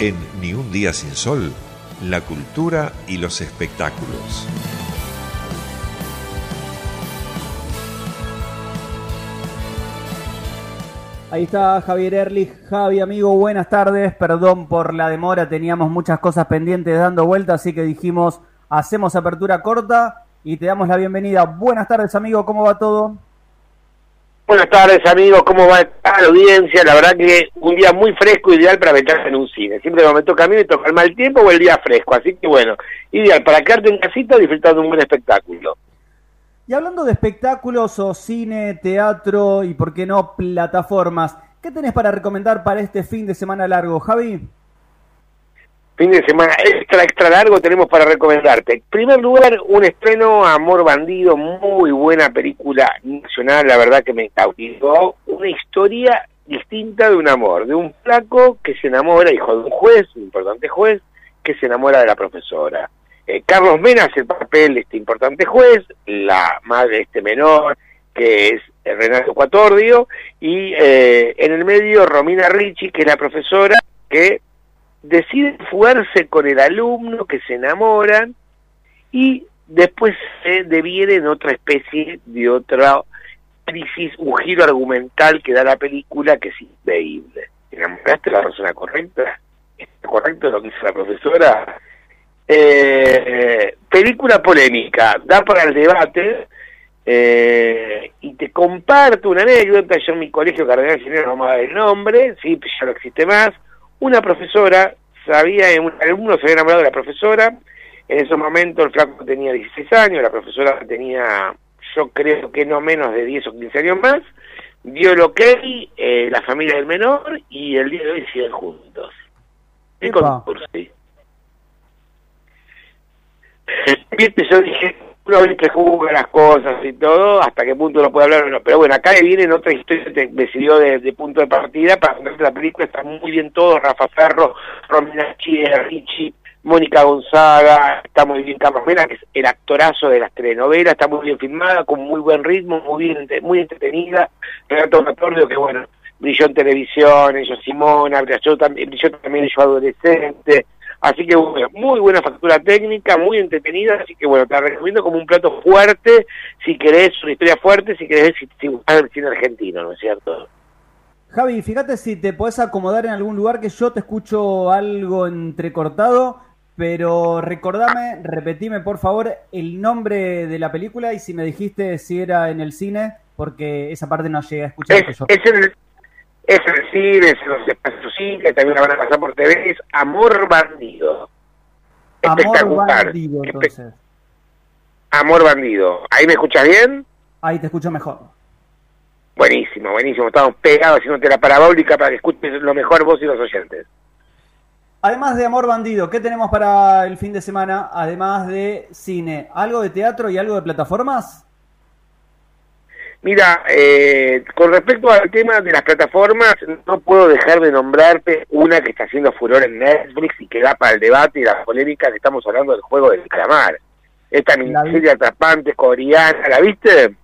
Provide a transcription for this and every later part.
En Ni un día sin sol, la cultura y los espectáculos. Ahí está Javier Erlich. Javi, amigo, buenas tardes. Perdón por la demora, teníamos muchas cosas pendientes dando vuelta, así que dijimos, hacemos apertura corta y te damos la bienvenida. Buenas tardes, amigo, ¿cómo va todo? Buenas tardes, amigos, ¿cómo va la audiencia? La verdad que un día muy fresco, ideal para meterse en un cine. Siempre me toca a mí, me toca el mal tiempo o el día fresco, así que bueno, ideal para quedarte en casita disfrutando de un buen espectáculo. Y hablando de espectáculos o cine, teatro y por qué no plataformas, ¿qué tenés para recomendar para este fin de semana largo, Javi? Fin de semana extra, extra largo tenemos para recomendarte. En primer lugar, un estreno Amor Bandido, muy buena película nacional, la verdad que me cautivó. Una historia distinta de un amor, de un flaco que se enamora, hijo de un juez, un importante juez, que se enamora de la profesora. Eh, Carlos Mena hace el papel de este importante juez, la madre este menor, que es Renato Cuatordio, y eh, en el medio Romina Ricci, que es la profesora, que decide fugarse con el alumno, que se enamoran, y después se deviene en otra especie de otra crisis, un giro argumental que da la película que es increíble. ¿Enamoraste a la persona correcta? ¿Está correcto lo que dice la profesora? Eh, película polémica, da para el debate eh, y te comparto una anécdota. Yo en mi colegio Cardenal Ginero no me el nombre, sí, ya no existe más. Una profesora sabía, un alumno se había enamorado de la profesora. En ese momento el flaco tenía 16 años, la profesora tenía, yo creo que no menos de 10 o 15 años más. Dio el ok, eh, la familia del menor, y el día de hoy siguen juntos. ¿Qué concurso? viste, yo dije, uno viste juzga las cosas y todo, hasta qué punto no puede hablar o no. Pero bueno, acá viene en otra historia, me sirvió de, punto de partida para contarte la película, está muy bien todo, Rafa Ferro, Romina Chie, Richie, Mónica Gonzaga, está muy bien Carlos Mena, que es el actorazo de las telenovelas, está muy bien filmada, con muy buen ritmo, muy bien, muy entretenida, Renato Matordio, que bueno, brilló en televisión, ellos Simona, brilló brilló también yo adolescente, Así que bueno, muy buena factura técnica, muy entretenida, así que bueno, te recomiendo como un plato fuerte, si querés una historia fuerte, si querés el cine argentino, ¿no es cierto? Javi, fíjate si te podés acomodar en algún lugar que yo te escucho algo entrecortado, pero recordame, repetime por favor el nombre de la película y si me dijiste si era en el cine, porque esa parte no llegué a escuchar. Es, en el, es el cine, es los espacios que también la van a pasar por TV, es Amor Bandido. Amor Bandido, entonces. Amor Bandido. ¿Ahí me escuchas bien? Ahí te escucho mejor. Buenísimo, buenísimo. Estamos pegados haciéndote la parabólica para que escuches lo mejor vos y los oyentes. Además de Amor Bandido, ¿qué tenemos para el fin de semana? Además de cine, ¿algo de teatro y algo de plataformas? Mira, eh, con respecto al tema de las plataformas, no puedo dejar de nombrarte una que está haciendo furor en Netflix y que da para el debate y la polémica que estamos hablando del juego del calamar. Esta miniserie atrapante coreana, ¿la viste?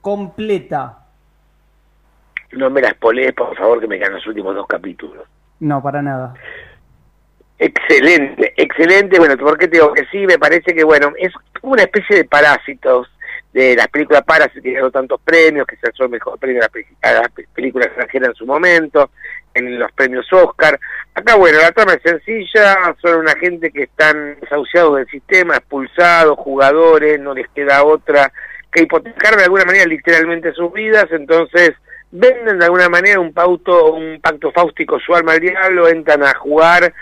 Completa. No me la spoilees, por favor, que me quedan los últimos dos capítulos. No, para nada. Excelente, excelente. Bueno, ¿por qué te digo que sí? Me parece que, bueno, es una especie de parásitos de las películas para que ganó tantos premios, que se alzó el mejor premio a las películas extranjeras en su momento, en los premios Oscar. Acá, bueno, la trama es sencilla, son una gente que están desahuciados del sistema, expulsados, jugadores, no les queda otra que hipotecar de alguna manera literalmente sus vidas, entonces venden de alguna manera un pauto, un pacto fáustico su alma al diablo, entran a jugar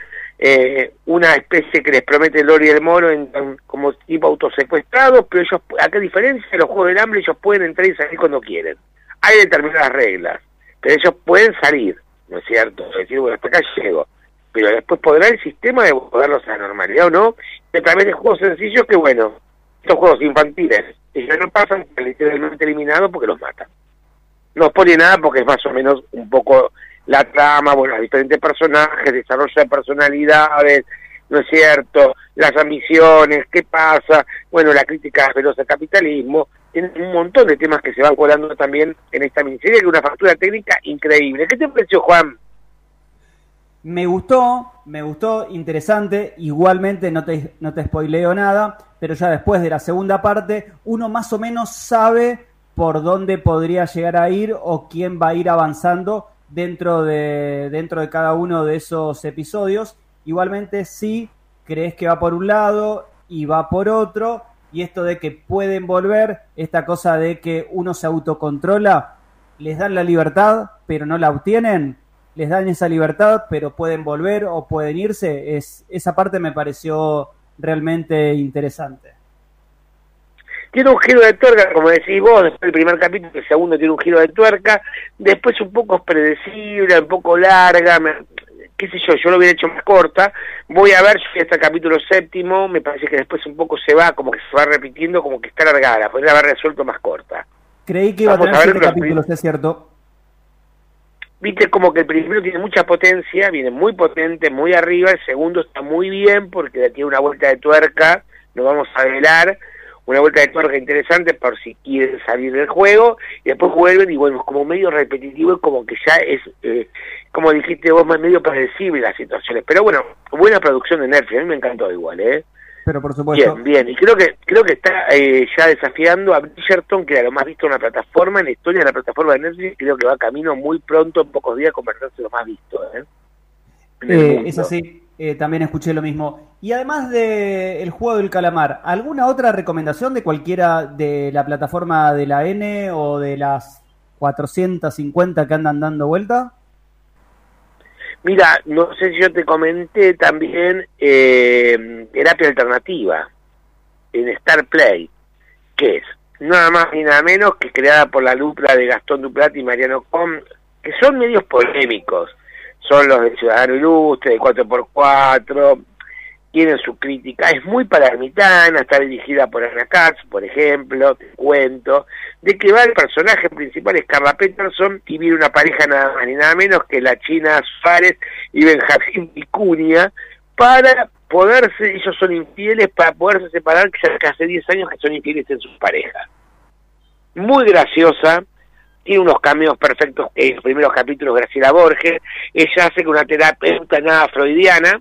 eh, una especie que les promete Lori el Moro en, como tipo autosecuestrados, pero ellos, a qué diferencia de los Juegos del Hambre, ellos pueden entrar y salir cuando quieren. Hay determinadas reglas, pero ellos pueden salir, ¿no es cierto? Es decir, bueno, hasta acá llego. Pero después podrá el sistema de volverlos a la normalidad o no, a través de juegos sencillos que, bueno, estos juegos infantiles, ellos no pasan, literalmente eliminados porque los matan. No pone nada porque es más o menos un poco la trama, bueno, los diferentes personajes, desarrollo de personalidades, ¿no es cierto? Las ambiciones, qué pasa, bueno, la crítica feroz al capitalismo, tiene un montón de temas que se van colando también en esta miniserie, que una factura técnica increíble. ¿Qué te pareció, Juan? Me gustó, me gustó, interesante. Igualmente no te, no te spoileo nada, pero ya después de la segunda parte, uno más o menos sabe por dónde podría llegar a ir o quién va a ir avanzando dentro de, dentro de cada uno de esos episodios. Igualmente, si crees que va por un lado y va por otro, y esto de que pueden volver, esta cosa de que uno se autocontrola, les dan la libertad, pero no la obtienen, les dan esa libertad, pero pueden volver o pueden irse, es, esa parte me pareció realmente interesante. Tiene un giro de tuerca, como decís vos, después del primer capítulo, el segundo tiene un giro de tuerca, después un poco predecible, un poco larga, qué sé yo, yo lo hubiera hecho más corta, voy a ver si este capítulo séptimo, me parece que después un poco se va, como que se va repitiendo, como que está alargada, podría haber resuelto más corta. Creí que iba a tener siete capítulos, es cierto. Viste como que el primero tiene mucha potencia, viene muy potente, muy arriba, el segundo está muy bien porque tiene una vuelta de tuerca, no vamos a velar, una vuelta de tuerca interesante por si quieren salir del juego, y después vuelven y bueno, como medio repetitivo, y como que ya es, eh, como dijiste vos, más medio predecible las situaciones. Pero bueno, buena producción de Netflix, a mí me encantó igual, ¿eh? pero por supuesto. Bien, bien. Y creo que creo que está eh, ya desafiando a Bridgerton, que era lo más visto en una plataforma, en la historia de la plataforma de Netflix. Creo que va camino muy pronto, en pocos días, a convertirse lo más visto. ¿eh? eh es así. Eh, también escuché lo mismo. Y además de El Juego del Calamar, ¿alguna otra recomendación de cualquiera de la plataforma de la N o de las 450 que andan dando vuelta? Mira, no sé si yo te comenté también eh, terapia alternativa en Star Play, que es nada más ni nada menos que creada por la dupla de Gastón Duplat y Mariano Com, que son medios polémicos. Son los de Ciudadano Ilustre, de 4x4, tienen su crítica, es muy palermitana, está dirigida por Ana Katz, por ejemplo, te cuento, de que va el personaje principal es Carla Peterson y vive una pareja nada más ni nada menos que la China Suárez y Benjamín Vicuña para poderse, ellos son infieles para poderse separar, que hace 10 años que son infieles en sus parejas. Muy graciosa, tiene unos cambios perfectos en los primeros capítulos Graciela Borges, ella hace con una terapeuta nada freudiana,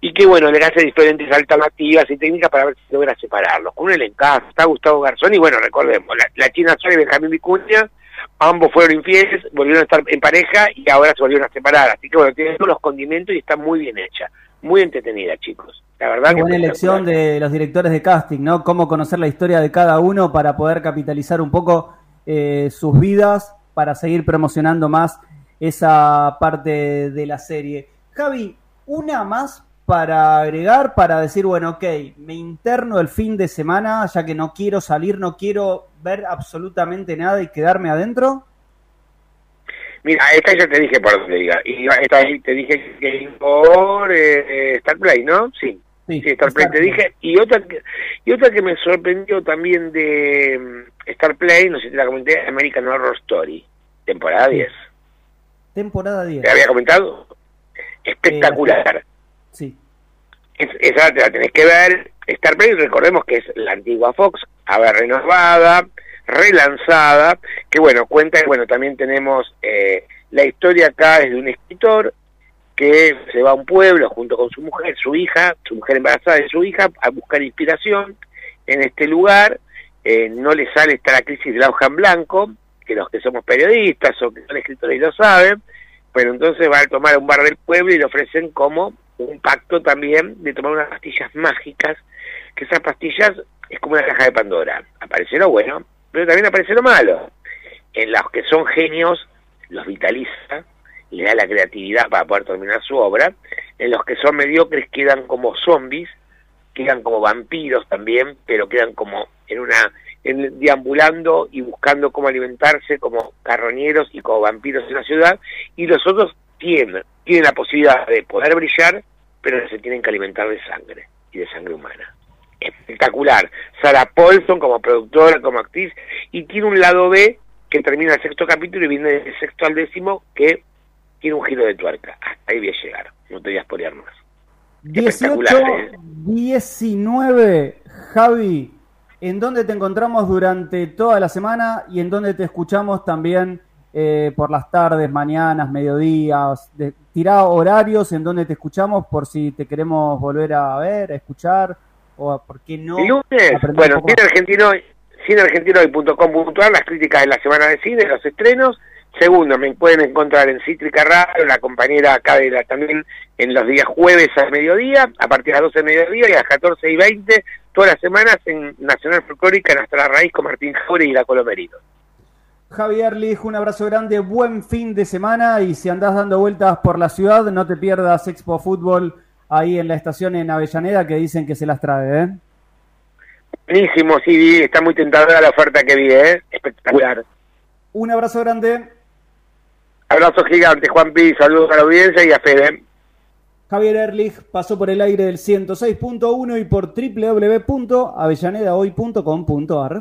y que bueno, le hace diferentes alternativas y técnicas para ver si logra separarlos. Con un elencazo, está Gustavo Garzón y bueno, recordemos, la, China Suárez y Benjamín Vicuña, ambos fueron infieles, volvieron a estar en pareja y ahora se volvieron a separar. Así que bueno, tiene todos los condimentos y está muy bien hecha, muy entretenida, chicos. La verdad Qué buena elección de los directores de casting, ¿no? Cómo conocer la historia de cada uno para poder capitalizar un poco eh, sus vidas para seguir promocionando más esa parte de la serie. Javi, una más para agregar, para decir, bueno, ok, me interno el fin de semana, ya que no quiero salir, no quiero ver absolutamente nada y quedarme adentro? Mira, esta ya te dije por donde diga. Y esta te dije que por eh, Star Play, ¿no? Sí. Sí, Star Play te dije. Y otra, que, y otra que me sorprendió también de mm, Star Play, no sé si te la comenté, American Horror Story, temporada 10. Temporada 10. ¿Te había comentado? Espectacular. Sí. esa te la tenés que ver. Star Play, recordemos que es la antigua Fox, a ver, renovada, relanzada, que bueno, cuenta, bueno, también tenemos eh, la historia acá es de un escritor que se va a un pueblo junto con su mujer, su hija, su mujer embarazada de su hija, a buscar inspiración en este lugar. Eh, no le sale esta la crisis de la hoja en blanco, que los que somos periodistas o que son escritores lo saben, pero entonces va a tomar un bar del pueblo y le ofrecen como un pacto también de tomar unas pastillas mágicas, que esas pastillas es como una caja de Pandora. Aparece lo bueno, pero también aparece lo malo. En los que son genios, los vitaliza le da la creatividad para poder terminar su obra. En los que son mediocres quedan como zombies, quedan como vampiros también, pero quedan como en una en, deambulando y buscando cómo alimentarse como carroñeros y como vampiros en la ciudad, y los otros tienen, tienen la posibilidad de poder brillar, pero se tienen que alimentar de sangre y de sangre humana. Espectacular. Sarah Paulson como productora, como actriz, y tiene un lado B que termina el sexto capítulo y viene del sexto al décimo que tiene un giro de tuerca. Hasta ahí voy a llegar, no te voy a spoilear más. 18, 19, ¿eh? Javi, ¿en dónde te encontramos durante toda la semana y en dónde te escuchamos también eh, por las tardes, mañanas, mediodías, de, tirá horarios en donde te escuchamos por si te queremos volver a ver, a escuchar, o por qué no. El lunes, bueno, sin argentino, las críticas de la semana de cine, los estrenos. Segundo, me pueden encontrar en Cítrica Radio, la compañera acá de la, también en los días jueves al mediodía, a partir de las 12 del mediodía y a las 14 y 20, todas las semanas en Nacional Folclórica, en Nuestra Raíz con Martín Jaure y la Colomerino. Javier Lich, un abrazo grande, buen fin de semana y si andás dando vueltas por la ciudad, no te pierdas Expo Fútbol ahí en la estación en Avellaneda que dicen que se las trae, ¿eh? Buenísimo, sí, está muy tentadora la oferta que vi, ¿eh? Espectacular. Un abrazo grande. Abrazo gigante, Juan Pi, saludos a la audiencia y a Fede. Javier Erlich pasó por el aire del 106.1 y por www.avellanedahoy.com.ar.